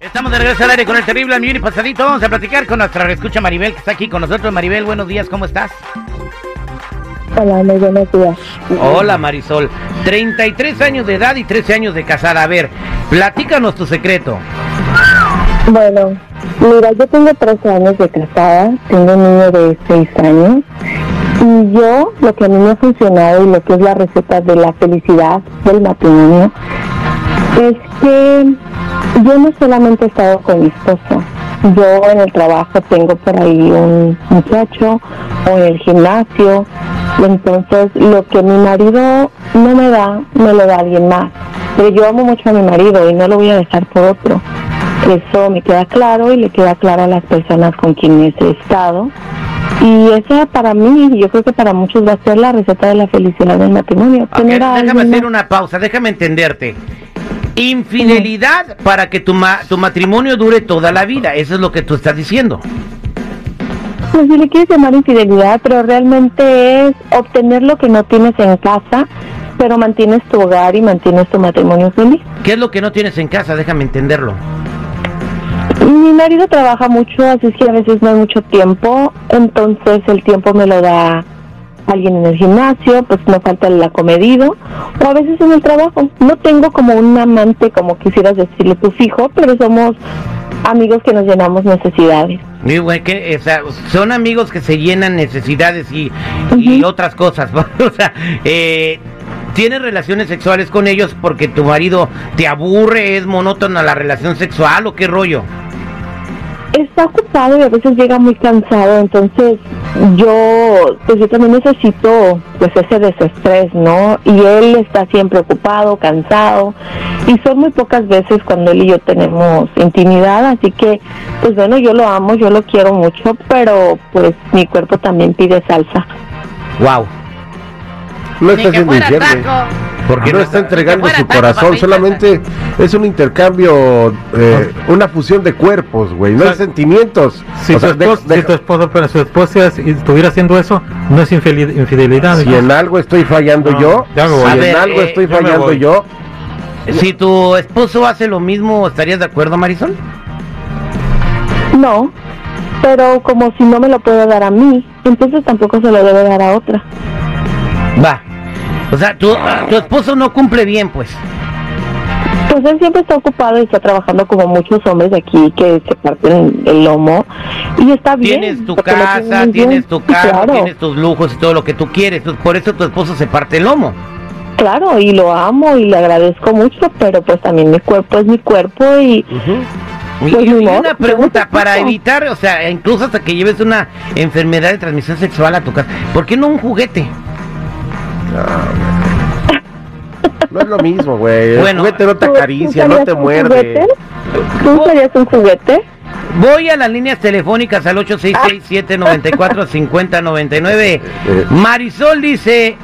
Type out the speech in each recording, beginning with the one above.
Estamos de regreso al aire con el terrible al millón y pasadito. Vamos a platicar con nuestra escucha Maribel, que está aquí con nosotros. Maribel, buenos días, ¿cómo estás? Hola, muy buenos días. Hola, Marisol. 33 años de edad y 13 años de casada. A ver, platícanos tu secreto. Bueno, mira, yo tengo 13 años de casada, tengo un niño de 6 años y yo, lo que a mí me ha funcionado y lo que es la receta de la felicidad del matrimonio, es que yo no solamente he estado con mi esposo, yo en el trabajo tengo por ahí un muchacho o en el gimnasio, entonces lo que mi marido no me da, me lo da alguien más. Pero yo amo mucho a mi marido y no lo voy a dejar por otro. Eso me queda claro y le queda claro a las personas con quienes he estado. Y esa para mí, yo creo que para muchos va a ser la receta de la felicidad del matrimonio. Déjame hacer una pausa, déjame entenderte. Infidelidad para que tu, ma- tu matrimonio dure toda la vida. Eso es lo que tú estás diciendo. Pues si le quieres llamar infidelidad, pero realmente es obtener lo que no tienes en casa, pero mantienes tu hogar y mantienes tu matrimonio feliz. ¿Qué es lo que no tienes en casa? Déjame entenderlo. Mi marido trabaja mucho, así es que a veces no hay mucho tiempo, entonces el tiempo me lo da alguien en el gimnasio, pues no falta el acomedido, o a veces en el trabajo. No tengo como un amante, como quisieras decirle tu fijo, pero somos amigos que nos llenamos necesidades. Y, que, o sea, son amigos que se llenan necesidades y, y otras cosas. o sea, eh, tienes relaciones sexuales con ellos porque tu marido te aburre, es monótona la relación sexual o qué rollo. Está ocupado y a veces llega muy cansado, entonces yo, pues yo también necesito pues ese desestrés, ¿no? Y él está siempre ocupado, cansado, y son muy pocas veces cuando él y yo tenemos intimidad, así que, pues bueno, yo lo amo, yo lo quiero mucho, pero pues mi cuerpo también pide salsa. Wow. No está siendo infiel, güey. Porque no está entregando su corazón, solamente es un intercambio, eh, una fusión de cuerpos, güey, no O hay sea, sentimientos. Si, O tu sea, esposo, de- si tu esposo, pero su esposa estuviera haciendo eso, no es infidelidad. si en algo estoy fallando No, yo, ya me voy. si en algo eh, estoy me fallando yo, Si tu esposo hace lo mismo, ¿estarías de acuerdo, Marisol? No, pero como si no me lo puede dar a mí, entonces tampoco se lo debe dar a otra. Va. O sea, tu, tu esposo no cumple bien, pues. Pues él siempre está ocupado y está trabajando como muchos hombres de aquí que se parten el lomo y está bien. Tienes tu casa, tienes tu carro, claro, tienes tus lujos y todo lo que tú quieres. Por eso tu esposo se parte el lomo. claro, y lo amo y le agradezco mucho, pero pues también mi cuerpo es mi cuerpo y Y, Pues y modo, una pregunta, para evitar, o sea, incluso hasta que lleves una enfermedad de transmisión sexual a tu casa, ¿por qué no un juguete? No es lo mismo, güey. El Bueno, juguete no te ¿Tú- tú acaricia, no te muerde. ¿Tú usarías un juguete? Voy a las líneas telefónicas al 866-794-5099. Marisol dice,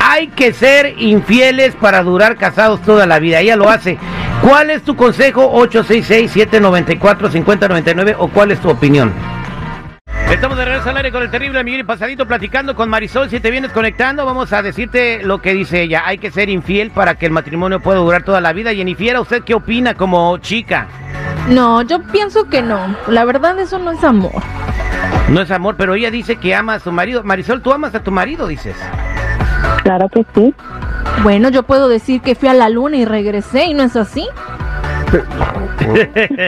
hay que ser infieles para durar casados toda la vida. Ella lo hace. ¿Cuál es tu consejo? 866-794-5099 o cuál es tu opinión? Estamos de regreso al aire con el terrible Miguel y Pasadito platicando con Marisol. Si te vienes conectando, vamos a decirte lo que dice ella. Hay que ser infiel para que el matrimonio pueda durar toda la vida. Jennifer, ¿usted qué opina como chica? No, yo pienso que no. La verdad, eso no es amor. No es amor, pero ella dice que ama a su marido. Marisol, tú amas a tu marido, dices. Claro que sí. Bueno, yo puedo decir que fui a la luna y regresé y no es así.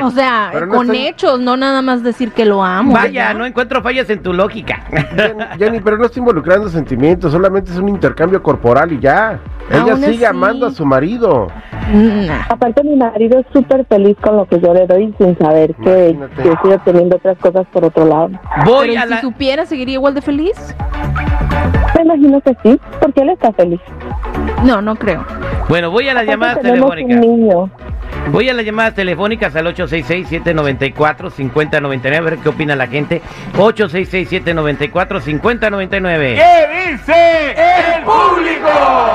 O sea, no con estoy- hechos, no nada más decir que lo amo. Vaya, ¿verdad? no encuentro fallas en tu lógica. Jenny, Jenny, pero no está involucrando sentimientos, solamente es un intercambio corporal y ya. Ella Aún sigue así. amando a su marido. Nah. Aparte mi marido es súper feliz con lo que yo le doy sin saber que que sigo teniendo otras cosas por otro lado. Voy Pero a ¿y la... si supiera, seguiría igual de feliz? Me imagino que sí, porque él está feliz. No, no creo. Bueno, voy a las Aparte llamadas telefónicas. un niño. Voy a las llamadas telefónicas al 866-794-5099, a ver qué opina la gente. 866-794-5099. ¿Qué dice el público?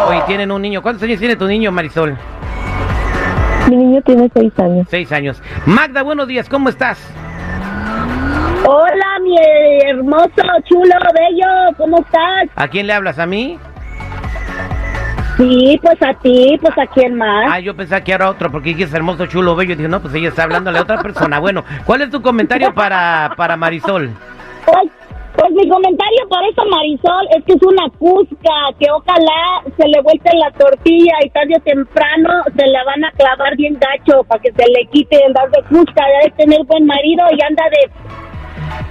Oye, tienen un niño. ¿Cuántos años tiene tu niño, Marisol? Mi niño tiene seis años. Seis años. Magda, buenos días, ¿cómo estás? Hola, mi hermoso, chulo, bello, ¿cómo estás? ¿A quién le hablas? ¿A mí? Sí, pues a ti, pues a quién más. Ah, yo pensaba que era otro, porque es hermoso, chulo, bello. Dije, no, pues ella está hablándole a otra persona. Bueno, ¿cuál es tu comentario para, para Marisol? Pues, pues mi comentario para esa Marisol es que es una cusca, que ojalá se le vuelta la tortilla y tarde o temprano se la van a clavar bien gacho para que se le quite el dar de cusca, de tener buen marido y anda de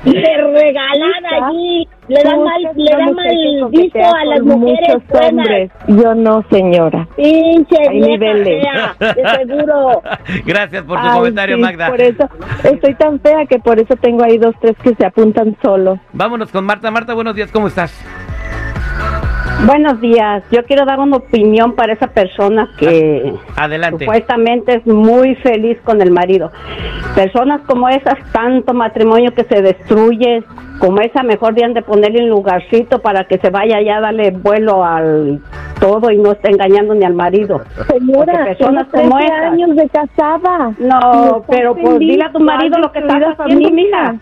de regalada allí, le da mal, le da mal visto a las mujeres buenas. hombres. Yo no, señora. Pinche niveles. fea, de seguro. Gracias por tu Ay, comentario, sí, Magda. Por eso estoy tan fea que por eso tengo ahí dos, tres que se apuntan solos. Vámonos con Marta. Marta, buenos días, ¿cómo estás? Buenos días. Yo quiero dar una opinión para esa persona que Adelante. supuestamente es muy feliz con el marido. Personas como esas, tanto matrimonio que se destruye, como esa, mejor bien de ponerle un lugarcito para que se vaya ya a darle vuelo al todo y no esté engañando ni al marido. Señora, personas como 13 esas. años de casada. No, pero pues dile a tu marido ¿cuál lo que estás haciendo, mija.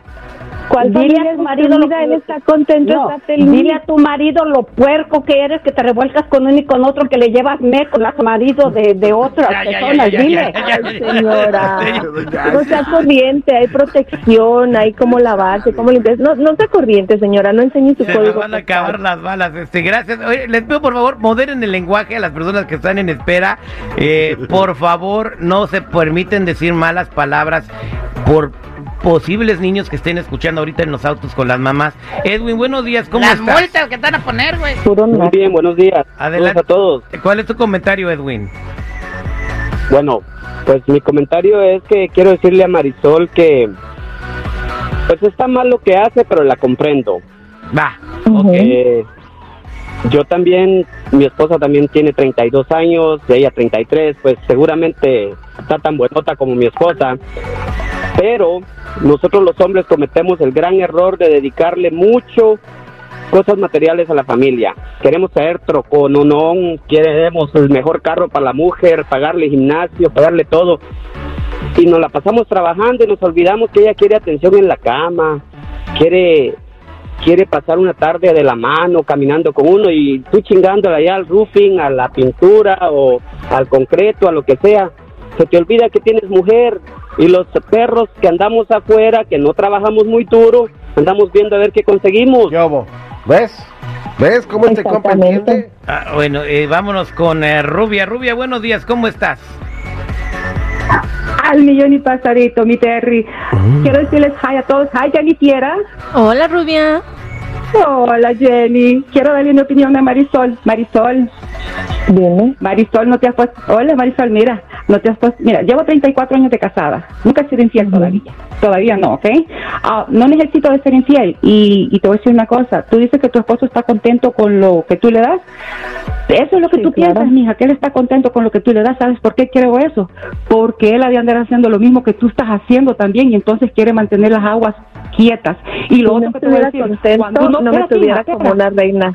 ¿Cuál Dile a tu marido lo que Él está contento, No, está feliz. dile a tu marido lo puerco que eres, que te revuelcas con uno y con otro, que le llevas me con las marido de, de otras Ya, personas. ya, ya, dile. ya, ya, Ay, señora. No sea corriente, hay protección, hay cómo lavarse, cómo limpiarse. No, no sea corriente, señora, no enseñe su Se código. van a acabar las balas. Este, gracias. Oye, les pido por favor, moderen el lenguaje a las personas que están en espera. Eh, por favor, no se permiten decir malas palabras por posibles niños que estén escuchando ahorita en los autos con las mamás. Edwin, buenos días, ¿cómo Las estás? multas que te van a poner, güey. Muy bien, buenos días. Adelante. A todos. ¿Cuál es tu comentario, Edwin? Bueno, pues mi comentario es que quiero decirle a Marisol que pues está mal lo que hace, pero la comprendo. Va. Ujú. Eh, yo también, mi esposa también tiene 32 años, ella 33, pues seguramente está tan buenota como mi esposa, pero nosotros los hombres cometemos el gran error de dedicarle mucho cosas materiales a la familia. Queremos traer trocononón, queremos el mejor carro para la mujer, pagarle gimnasio, pagarle todo. Y nos la pasamos trabajando y nos olvidamos que ella quiere atención en la cama, quiere quiere pasar una tarde de la mano caminando con uno y tú chingándole allá al roofing, a la pintura o al concreto, a lo que sea. Se te olvida que tienes mujer y los perros que andamos afuera, que no trabajamos muy duro, andamos viendo a ver qué conseguimos. ¿Ves? ¿Ves cómo este compa entiende? Ah, bueno, eh, vámonos con eh, Rubia. Rubia, buenos días, ¿cómo estás? Al millón y pasadito, mi Terry. Quiero decirles hi a todos. Hi, Jenny Fiera. Hola, Rubia. Hola, Jenny. Quiero darle una opinión a Marisol. Marisol. Dime. Marisol, no te has puesto. Hola, Marisol, mira. No te has puesto. Mira, llevo 34 años de casada. Nunca he sido infiel todavía. Todavía no, ¿ok? Ah, no necesito de ser infiel. Y, y te voy a decir una cosa. Tú dices que tu esposo está contento con lo que tú le das. Eso es lo que Sí, tú claro. piensas, mija, que él está contento con lo que tú le das. ¿Sabes por qué creo eso? Porque él ha de andar haciendo lo mismo que tú estás haciendo también y entonces quiere mantener las aguas quietas. Y lo Si otro no que te voy a decir, contento, cuando no me espérate, tuviera como una reina.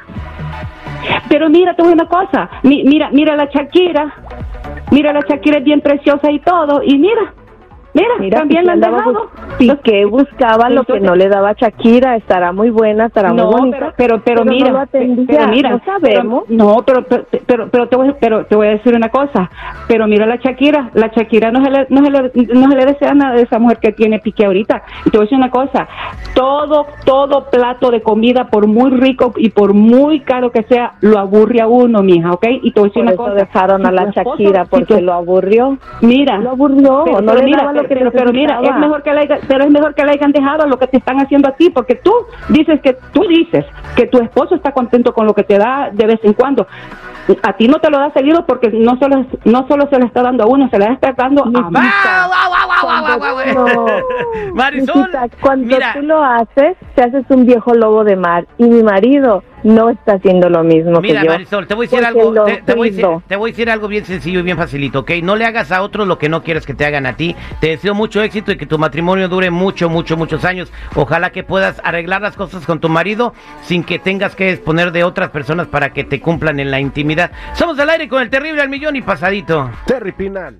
Pero mira, decir una cosa. Mi- mira, mira la Shakira. Mira la Shakira es bien preciosa y todo. Y mira, Mira, Mira, también la han dejado. Piqué buscaba lo que no le daba Shakira, estará muy buena, estará no, muy bonita. pero, pero, pero, mira, no atendía, pero mira, no sabemos. pero- no, pero, pero, pero, pero te voy, pero te voy a decir una cosa. Pero mira la Shakira, la Shakira no se le, no se le, no se le desea nada de esa mujer que tiene Piqué ahorita. Y te voy a decir una cosa. Todo, todo plato de comida, por muy rico y por muy caro que sea, lo aburre a uno, mija, ¿ok? Y te voy a decir Por una eso cosa. dejaron a la Shakira porque lo aburrió. Mira, Lo aburrió, pero, no pero le mira, lo pero, mira, es mejor que la haya- pero es mejor que le hayan dejado lo que te están haciendo a ti, porque tú dices que tú dices que tu esposo está contento con lo que te da de vez en cuando. A ti no te lo da seguido porque no solo no solo se le está dando a uno, se le está dando a Marisol, cuando mira, tú lo haces, te haces un viejo lobo de mar. Y mi marido no está haciendo lo mismo Mira, que yo. Marisol, te voy a decir algo, te, te voy a decir, te voy a decir algo bien sencillo y bien facilito, ¿ok? No le hagas a otros lo que no quieres que te hagan a ti. Te deseo mucho éxito y que tu matrimonio dure mucho, mucho, muchos años. Ojalá que puedas arreglar las cosas con tu marido sin que tengas que disponer de otras personas para que te cumplan en la intimidad. Somos al aire con el terrible al millón y pasadito. Terry Pinal.